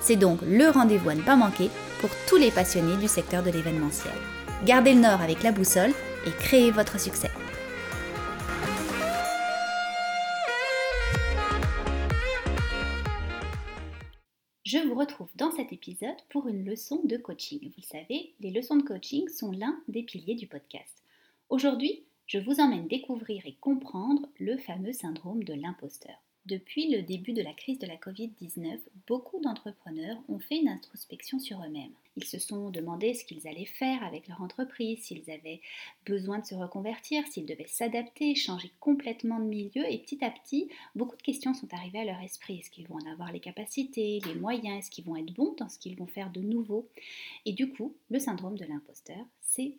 C'est donc le rendez-vous à ne pas manquer pour tous les passionnés du secteur de l'événementiel. Gardez le nord avec la boussole et créez votre succès. Je vous retrouve dans cet épisode pour une leçon de coaching. Vous le savez, les leçons de coaching sont l'un des piliers du podcast. Aujourd'hui, je vous emmène découvrir et comprendre le fameux syndrome de l'imposteur. Depuis le début de la crise de la Covid-19, beaucoup d'entrepreneurs ont fait une introspection sur eux-mêmes. Ils se sont demandé ce qu'ils allaient faire avec leur entreprise, s'ils avaient besoin de se reconvertir, s'ils devaient s'adapter, changer complètement de milieu et petit à petit, beaucoup de questions sont arrivées à leur esprit. Est-ce qu'ils vont en avoir les capacités, les moyens, est-ce qu'ils vont être bons dans ce qu'ils vont faire de nouveau? Et du coup, le syndrome de l'imposteur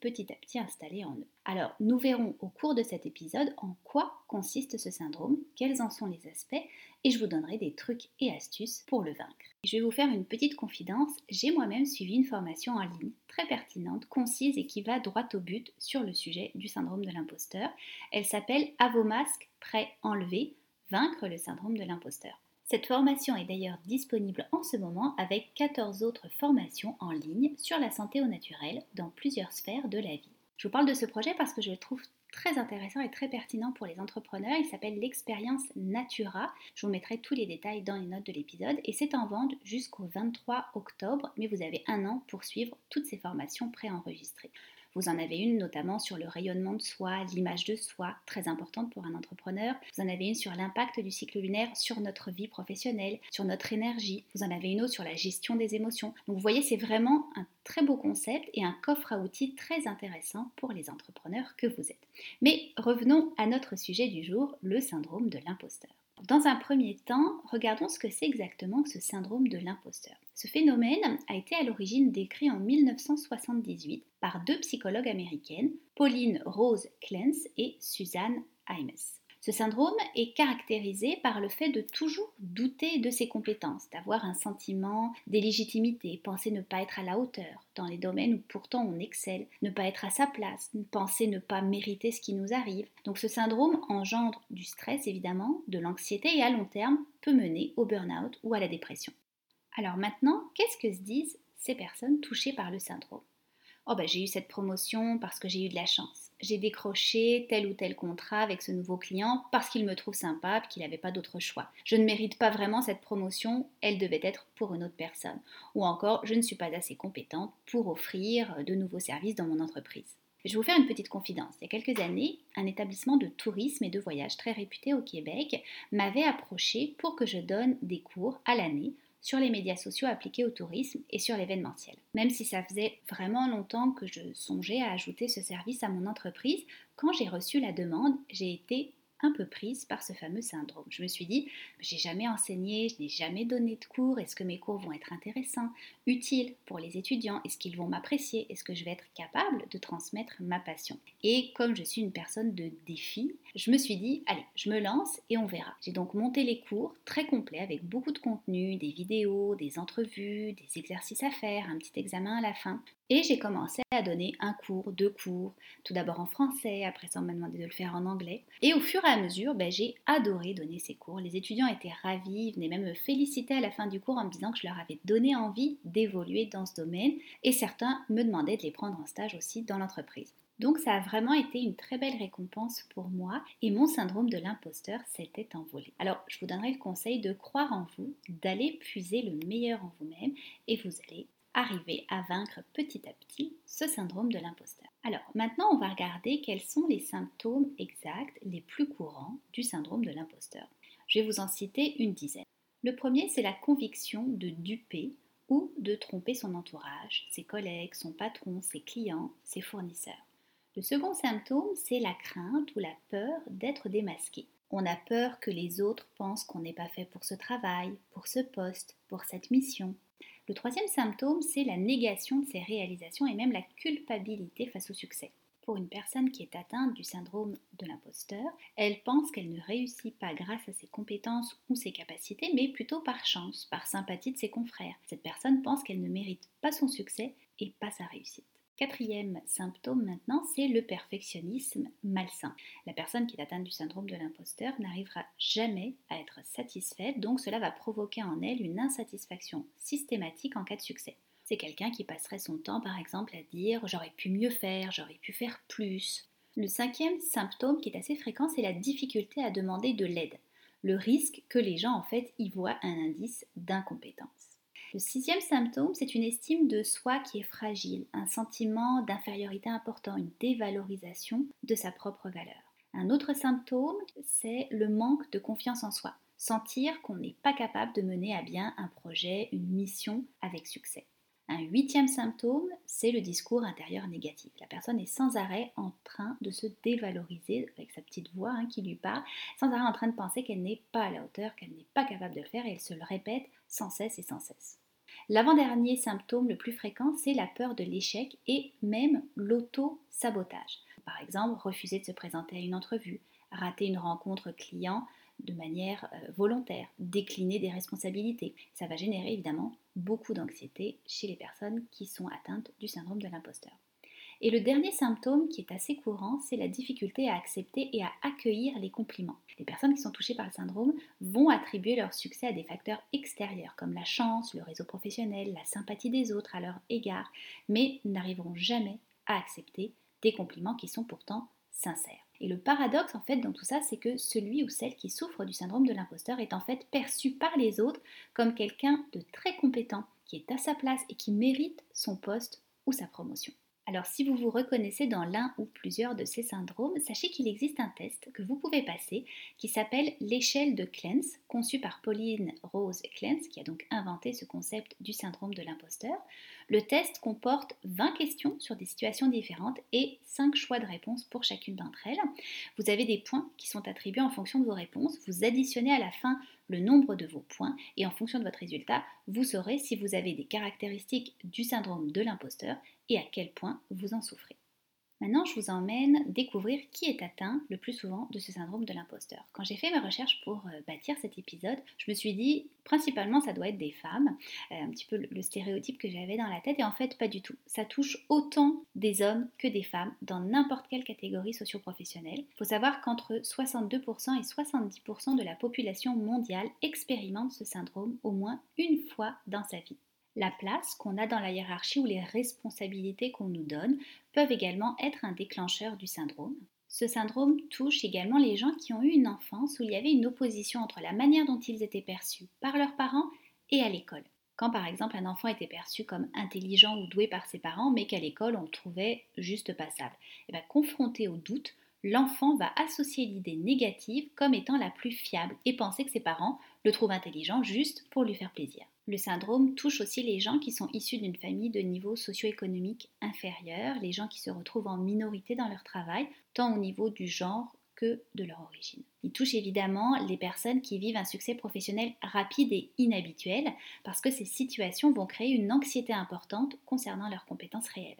petit à petit installé en eux. Alors, nous verrons au cours de cet épisode en quoi consiste ce syndrome, quels en sont les aspects, et je vous donnerai des trucs et astuces pour le vaincre. Je vais vous faire une petite confidence, j'ai moi-même suivi une formation en ligne très pertinente, concise et qui va droit au but sur le sujet du syndrome de l'imposteur. Elle s'appelle À vos masques, prêts, enlevés, vaincre le syndrome de l'imposteur. Cette formation est d'ailleurs disponible en ce moment avec 14 autres formations en ligne sur la santé au naturel dans plusieurs sphères de la vie. Je vous parle de ce projet parce que je le trouve très intéressant et très pertinent pour les entrepreneurs. Il s'appelle l'expérience Natura. Je vous mettrai tous les détails dans les notes de l'épisode et c'est en vente jusqu'au 23 octobre, mais vous avez un an pour suivre toutes ces formations préenregistrées. Vous en avez une notamment sur le rayonnement de soi, l'image de soi, très importante pour un entrepreneur. Vous en avez une sur l'impact du cycle lunaire sur notre vie professionnelle, sur notre énergie. Vous en avez une autre sur la gestion des émotions. Donc vous voyez, c'est vraiment un très beau concept et un coffre à outils très intéressant pour les entrepreneurs que vous êtes. Mais revenons à notre sujet du jour, le syndrome de l'imposteur. Dans un premier temps, regardons ce que c'est exactement que ce syndrome de l'imposteur. Ce phénomène a été à l'origine décrit en 1978 par deux psychologues américaines, Pauline Rose Clance et Suzanne Imes. Ce syndrome est caractérisé par le fait de toujours douter de ses compétences, d'avoir un sentiment d'illégitimité, penser ne pas être à la hauteur dans les domaines où pourtant on excelle, ne pas être à sa place, penser ne pas mériter ce qui nous arrive. Donc ce syndrome engendre du stress évidemment, de l'anxiété et à long terme peut mener au burn-out ou à la dépression. Alors maintenant, qu'est-ce que se disent ces personnes touchées par le syndrome? Oh ben j'ai eu cette promotion parce que j'ai eu de la chance. J'ai décroché tel ou tel contrat avec ce nouveau client parce qu'il me trouve sympa qu'il n'avait pas d'autre choix. Je ne mérite pas vraiment cette promotion, elle devait être pour une autre personne. Ou encore, je ne suis pas assez compétente pour offrir de nouveaux services dans mon entreprise. Je vais vous faire une petite confidence. Il y a quelques années, un établissement de tourisme et de voyage très réputé au Québec m'avait approché pour que je donne des cours à l'année sur les médias sociaux appliqués au tourisme et sur l'événementiel. Même si ça faisait vraiment longtemps que je songeais à ajouter ce service à mon entreprise, quand j'ai reçu la demande, j'ai été un peu prise par ce fameux syndrome. Je me suis dit, j'ai jamais enseigné, je n'ai jamais donné de cours, est-ce que mes cours vont être intéressants, utiles pour les étudiants, est-ce qu'ils vont m'apprécier, est-ce que je vais être capable de transmettre ma passion? Et comme je suis une personne de défi, je me suis dit, allez, je me lance et on verra. J'ai donc monté les cours très complets avec beaucoup de contenu, des vidéos, des entrevues, des exercices à faire, un petit examen à la fin. Et j'ai commencé à donner un cours, deux cours, tout d'abord en français, après ça on m'a demandé de le faire en anglais. Et au fur et à mesure, ben, j'ai adoré donner ces cours. Les étudiants étaient ravis, venaient même me féliciter à la fin du cours en me disant que je leur avais donné envie d'évoluer dans ce domaine. Et certains me demandaient de les prendre en stage aussi dans l'entreprise. Donc ça a vraiment été une très belle récompense pour moi et mon syndrome de l'imposteur s'était envolé. Alors je vous donnerai le conseil de croire en vous, d'aller puiser le meilleur en vous-même et vous allez arriver à vaincre petit à petit ce syndrome de l'imposteur. Alors maintenant, on va regarder quels sont les symptômes exacts les plus courants du syndrome de l'imposteur. Je vais vous en citer une dizaine. Le premier, c'est la conviction de duper ou de tromper son entourage, ses collègues, son patron, ses clients, ses fournisseurs. Le second symptôme, c'est la crainte ou la peur d'être démasqué. On a peur que les autres pensent qu'on n'est pas fait pour ce travail, pour ce poste, pour cette mission, Le troisième symptôme, c'est la négation de ses réalisations et même la culpabilité face au succès. Pour une personne qui est atteinte du syndrome de l'imposteur, elle pense qu'elle ne réussit pas grâce à ses compétences ou ses capacités, mais plutôt par chance, par sympathie de ses confrères. Cette personne pense qu'elle ne mérite pas son succès et pas sa réussite. Quatrième symptôme maintenant, c'est le perfectionnisme malsain. La personne qui est atteinte du syndrome de l'imposteur n'arrivera jamais à être satisfaite, donc cela va provoquer en elle une insatisfaction systématique en cas de succès. C'est quelqu'un qui passerait son temps par exemple à dire j'aurais pu mieux faire, j'aurais pu faire plus. Le cinquième symptôme qui est assez fréquent, c'est la difficulté à demander de l'aide. Le risque que les gens en fait y voient un indice d'incompétence. Le sixième symptôme, c'est une estime de soi qui est fragile, un sentiment d'infériorité important, une dévalorisation de sa propre valeur. Un autre symptôme, c'est le manque de confiance en soi, sentir qu'on n'est pas capable de mener à bien un projet, une mission avec succès. Un huitième symptôme, c'est le discours intérieur négatif. La personne est sans arrêt en train de se dévaloriser avec sa petite voix hein, qui lui parle, sans arrêt en train de penser qu'elle n'est pas à la hauteur, qu'elle n'est pas capable de le faire et elle se le répète sans cesse et sans cesse. L'avant-dernier symptôme le plus fréquent, c'est la peur de l'échec et même l'auto-sabotage. Par exemple, refuser de se présenter à une entrevue, rater une rencontre client de manière euh, volontaire, décliner des responsabilités. Ça va générer évidemment beaucoup d'anxiété chez les personnes qui sont atteintes du syndrome de l'imposteur. Et le dernier symptôme qui est assez courant, c'est la difficulté à accepter et à accueillir les compliments. Les personnes qui sont touchées par le syndrome vont attribuer leur succès à des facteurs extérieurs comme la chance, le réseau professionnel, la sympathie des autres à leur égard, mais n'arriveront jamais à accepter des compliments qui sont pourtant sincères. Et le paradoxe en fait dans tout ça, c'est que celui ou celle qui souffre du syndrome de l'imposteur est en fait perçu par les autres comme quelqu'un de très compétent, qui est à sa place et qui mérite son poste ou sa promotion. Alors si vous vous reconnaissez dans l'un ou plusieurs de ces syndromes, sachez qu'il existe un test que vous pouvez passer qui s'appelle l'échelle de Clance, conçu par Pauline Rose Clance, qui a donc inventé ce concept du syndrome de l'imposteur. Le test comporte 20 questions sur des situations différentes et 5 choix de réponses pour chacune d'entre elles. Vous avez des points qui sont attribués en fonction de vos réponses. Vous additionnez à la fin le nombre de vos points et en fonction de votre résultat, vous saurez si vous avez des caractéristiques du syndrome de l'imposteur et à quel point vous en souffrez. Maintenant, je vous emmène découvrir qui est atteint le plus souvent de ce syndrome de l'imposteur. Quand j'ai fait mes recherches pour euh, bâtir cet épisode, je me suis dit principalement ça doit être des femmes, euh, un petit peu le stéréotype que j'avais dans la tête, et en fait pas du tout. Ça touche autant des hommes que des femmes dans n'importe quelle catégorie socio-professionnelle. Il faut savoir qu'entre 62% et 70% de la population mondiale expérimente ce syndrome au moins une fois dans sa vie. La place qu'on a dans la hiérarchie ou les responsabilités qu'on nous donne peuvent également être un déclencheur du syndrome. Ce syndrome touche également les gens qui ont eu une enfance où il y avait une opposition entre la manière dont ils étaient perçus par leurs parents et à l'école. Quand par exemple un enfant était perçu comme intelligent ou doué par ses parents, mais qu'à l'école on le trouvait juste passable, eh bien, confronté au doute, l'enfant va associer l'idée négative comme étant la plus fiable et penser que ses parents le trouvent intelligent juste pour lui faire plaisir. Le syndrome touche aussi les gens qui sont issus d'une famille de niveau socio-économique inférieur, les gens qui se retrouvent en minorité dans leur travail, tant au niveau du genre que de leur origine. Il touche évidemment les personnes qui vivent un succès professionnel rapide et inhabituel, parce que ces situations vont créer une anxiété importante concernant leurs compétences réelles.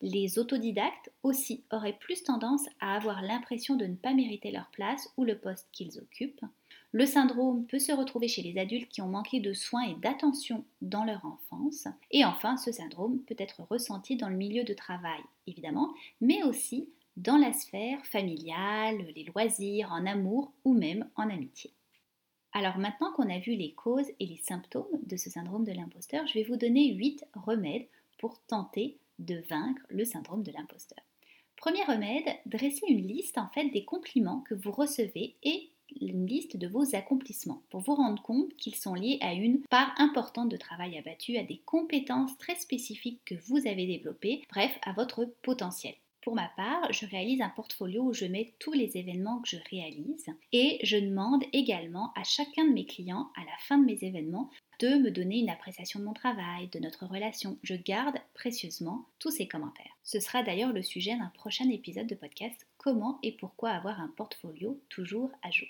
Les autodidactes aussi auraient plus tendance à avoir l'impression de ne pas mériter leur place ou le poste qu'ils occupent. Le syndrome peut se retrouver chez les adultes qui ont manqué de soins et d'attention dans leur enfance. Et enfin, ce syndrome peut être ressenti dans le milieu de travail, évidemment, mais aussi dans la sphère familiale, les loisirs, en amour ou même en amitié. Alors maintenant qu'on a vu les causes et les symptômes de ce syndrome de l'imposteur, je vais vous donner 8 remèdes pour tenter de vaincre le syndrome de l'imposteur. Premier remède, dressez une liste en fait des compliments que vous recevez et une liste de vos accomplissements pour vous rendre compte qu'ils sont liés à une part importante de travail abattu, à des compétences très spécifiques que vous avez développées, bref, à votre potentiel. Pour ma part, je réalise un portfolio où je mets tous les événements que je réalise et je demande également à chacun de mes clients, à la fin de mes événements, de me donner une appréciation de mon travail, de notre relation. Je garde précieusement tous ces commentaires. Ce sera d'ailleurs le sujet d'un prochain épisode de podcast Comment et pourquoi avoir un portfolio toujours à jour.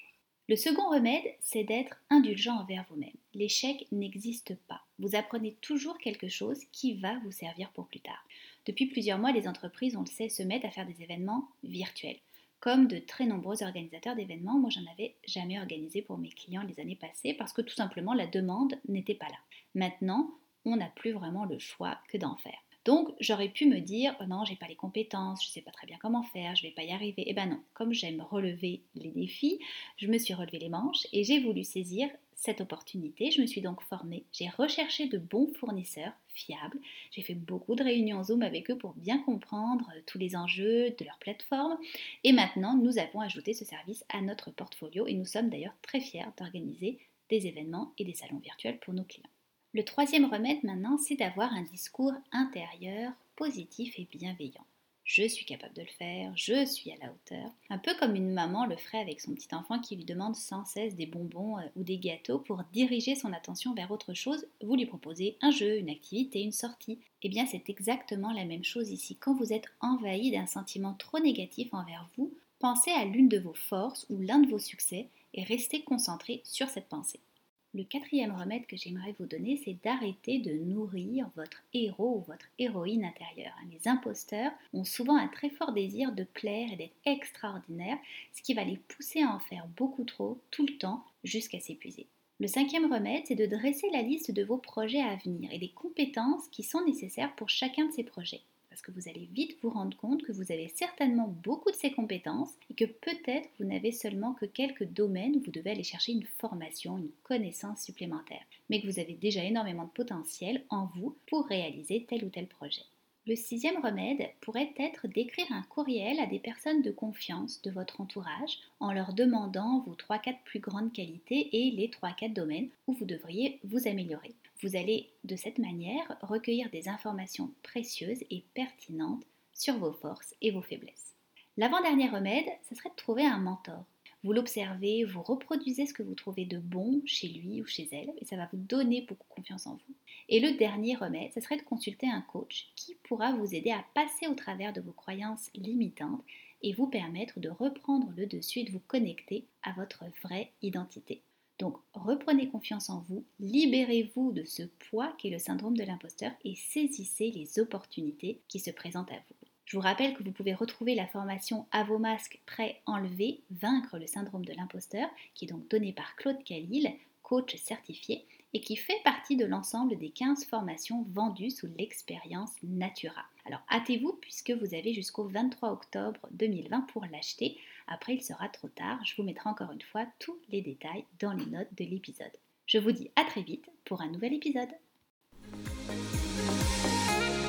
Le second remède, c'est d'être indulgent envers vous-même. L'échec n'existe pas. Vous apprenez toujours quelque chose qui va vous servir pour plus tard. Depuis plusieurs mois, les entreprises, on le sait, se mettent à faire des événements virtuels. Comme de très nombreux organisateurs d'événements, moi j'en avais jamais organisé pour mes clients les années passées parce que tout simplement la demande n'était pas là. Maintenant, on n'a plus vraiment le choix que d'en faire. Donc j'aurais pu me dire oh non, j'ai pas les compétences, je sais pas très bien comment faire, je vais pas y arriver. Eh ben non, comme j'aime relever les défis, je me suis relevé les manches et j'ai voulu saisir cette opportunité. Je me suis donc formée, j'ai recherché de bons fournisseurs fiables, j'ai fait beaucoup de réunions Zoom avec eux pour bien comprendre euh, tous les enjeux de leur plateforme et maintenant nous avons ajouté ce service à notre portfolio et nous sommes d'ailleurs très fiers d'organiser des événements et des salons virtuels pour nos clients. Le troisième remède maintenant, c'est d'avoir un discours intérieur positif et bienveillant je suis capable de le faire, je suis à la hauteur. Un peu comme une maman le ferait avec son petit enfant qui lui demande sans cesse des bonbons euh, ou des gâteaux pour diriger son attention vers autre chose, vous lui proposez un jeu, une activité, une sortie. Eh bien c'est exactement la même chose ici. Quand vous êtes envahi d'un sentiment trop négatif envers vous, pensez à l'une de vos forces ou l'un de vos succès et restez concentré sur cette pensée. Le quatrième remède que j'aimerais vous donner, c'est d'arrêter de nourrir votre héros ou votre héroïne intérieure. Les imposteurs ont souvent un très fort désir de plaire et d'être extraordinaires, ce qui va les pousser à en faire beaucoup trop, tout le temps, jusqu'à s'épuiser. Le cinquième remède, c'est de dresser la liste de vos projets à venir et des compétences qui sont nécessaires pour chacun de ces projets parce que vous allez vite vous rendre compte que vous avez certainement beaucoup de ces compétences et que peut-être vous n'avez seulement que quelques domaines où vous devez aller chercher une formation, une connaissance supplémentaire, mais que vous avez déjà énormément de potentiel en vous pour réaliser tel ou tel projet. Le sixième remède pourrait être d'écrire un courriel à des personnes de confiance de votre entourage en leur demandant vos 3-4 plus grandes qualités et les 3-4 domaines où vous devriez vous améliorer. Vous allez de cette manière recueillir des informations précieuses et pertinentes sur vos forces et vos faiblesses. L'avant-dernier remède, ce serait de trouver un mentor. Vous l'observez, vous reproduisez ce que vous trouvez de bon chez lui ou chez elle, et ça va vous donner beaucoup confiance en vous. Et le dernier remède, ce serait de consulter un coach qui pourra vous aider à passer au travers de vos croyances limitantes et vous permettre de reprendre le dessus et de vous connecter à votre vraie identité. Donc reprenez confiance en vous, libérez-vous de ce poids qu'est le syndrome de l'imposteur et saisissez les opportunités qui se présentent à vous. Je vous rappelle que vous pouvez retrouver la formation à vos masques prêts enlevés, vaincre le syndrome de l'imposteur, qui est donc donnée par Claude Calil, coach certifié, et qui fait partie de l'ensemble des 15 formations vendues sous l'expérience Natura. Alors hâtez-vous puisque vous avez jusqu'au 23 octobre 2020 pour l'acheter. Après, il sera trop tard. Je vous mettrai encore une fois tous les détails dans les notes de l'épisode. Je vous dis à très vite pour un nouvel épisode.